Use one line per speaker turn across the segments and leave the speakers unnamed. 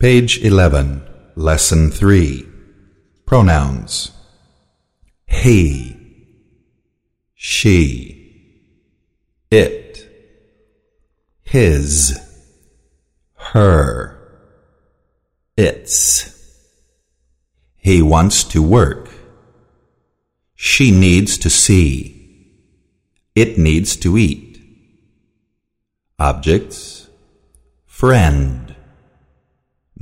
Page 11, Lesson 3 Pronouns. He, She, It, His, Her, Its. He wants to work. She needs to see. It needs to eat. Objects. Friend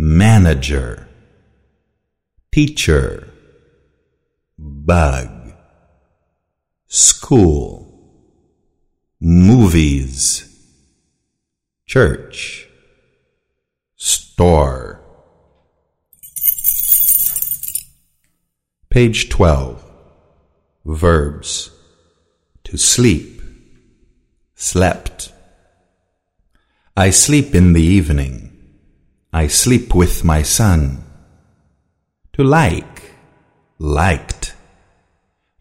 Manager Teacher Bug School Movies Church Store. Page 12 Verbs. To sleep. Slept. I sleep in the evening. I sleep with my son. To like, liked.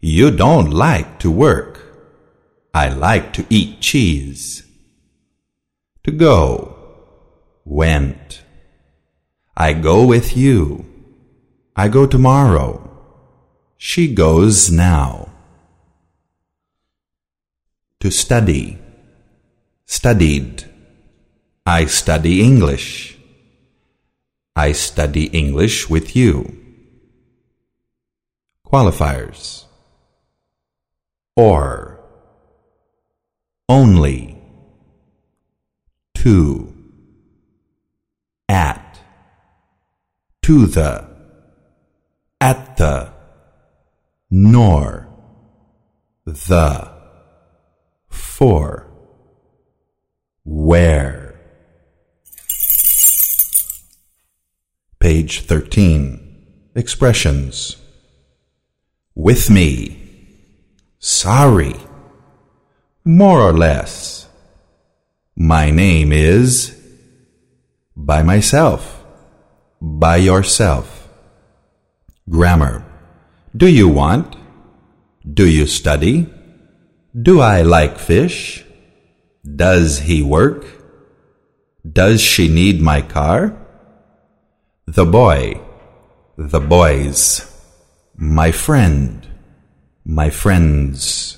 You don't like to work. I like to eat cheese. To go, went. I go with you. I go tomorrow. She goes now. To study, studied. I study English. I study English with you. Qualifiers. Or. Only. To. At. To the. At the. Nor. The. For. Where Page 13. Expressions. With me. Sorry. More or less. My name is. By myself. By yourself. Grammar. Do you want? Do you study? Do I like fish? Does he work? Does she need my car? The boy, the boys, my friend, my friends.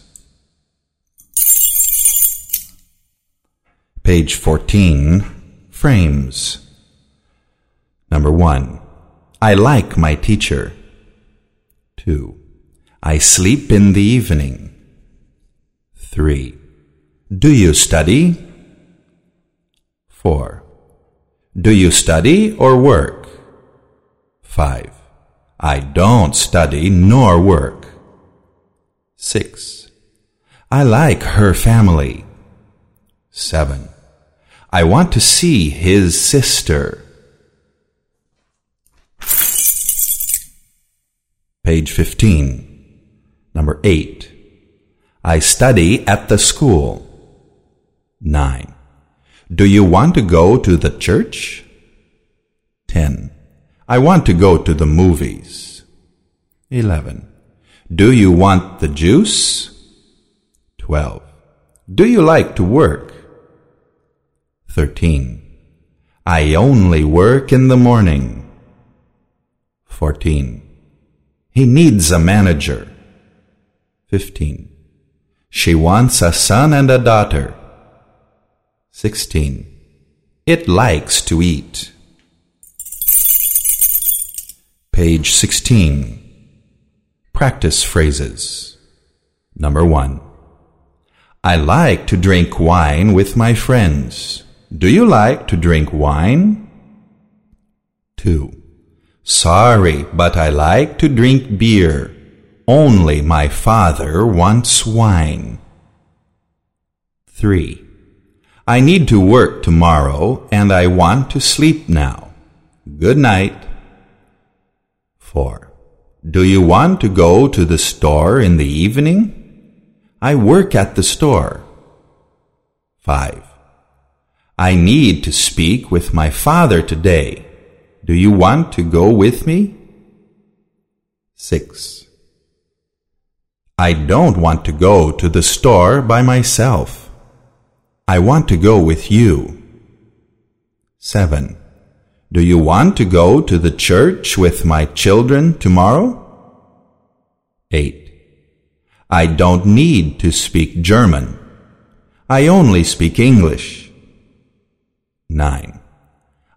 Page 14, frames. Number one, I like my teacher. Two, I sleep in the evening. Three, do you study? Four, do you study or work? 5. I don't study nor work. 6. I like her family. 7. I want to see his sister. Page 15. Number 8. I study at the school. 9. Do you want to go to the church? 10. I want to go to the movies. 11. Do you want the juice? 12. Do you like to work? 13. I only work in the morning. 14. He needs a manager. 15. She wants a son and a daughter. 16. It likes to eat. Page 16. Practice phrases. Number 1. I like to drink wine with my friends. Do you like to drink wine? 2. Sorry, but I like to drink beer. Only my father wants wine. 3. I need to work tomorrow and I want to sleep now. Good night. 4. Do you want to go to the store in the evening? I work at the store. 5. I need to speak with my father today. Do you want to go with me? 6. I don't want to go to the store by myself. I want to go with you. 7. Do you want to go to the church with my children tomorrow? 8. I don't need to speak German. I only speak English. 9.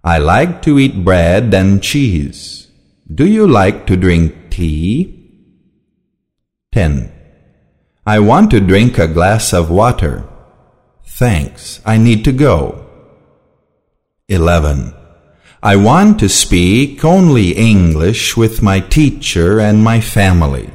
I like to eat bread and cheese. Do you like to drink tea? 10. I want to drink a glass of water. Thanks, I need to go. 11. I want to speak only English with my teacher and my family.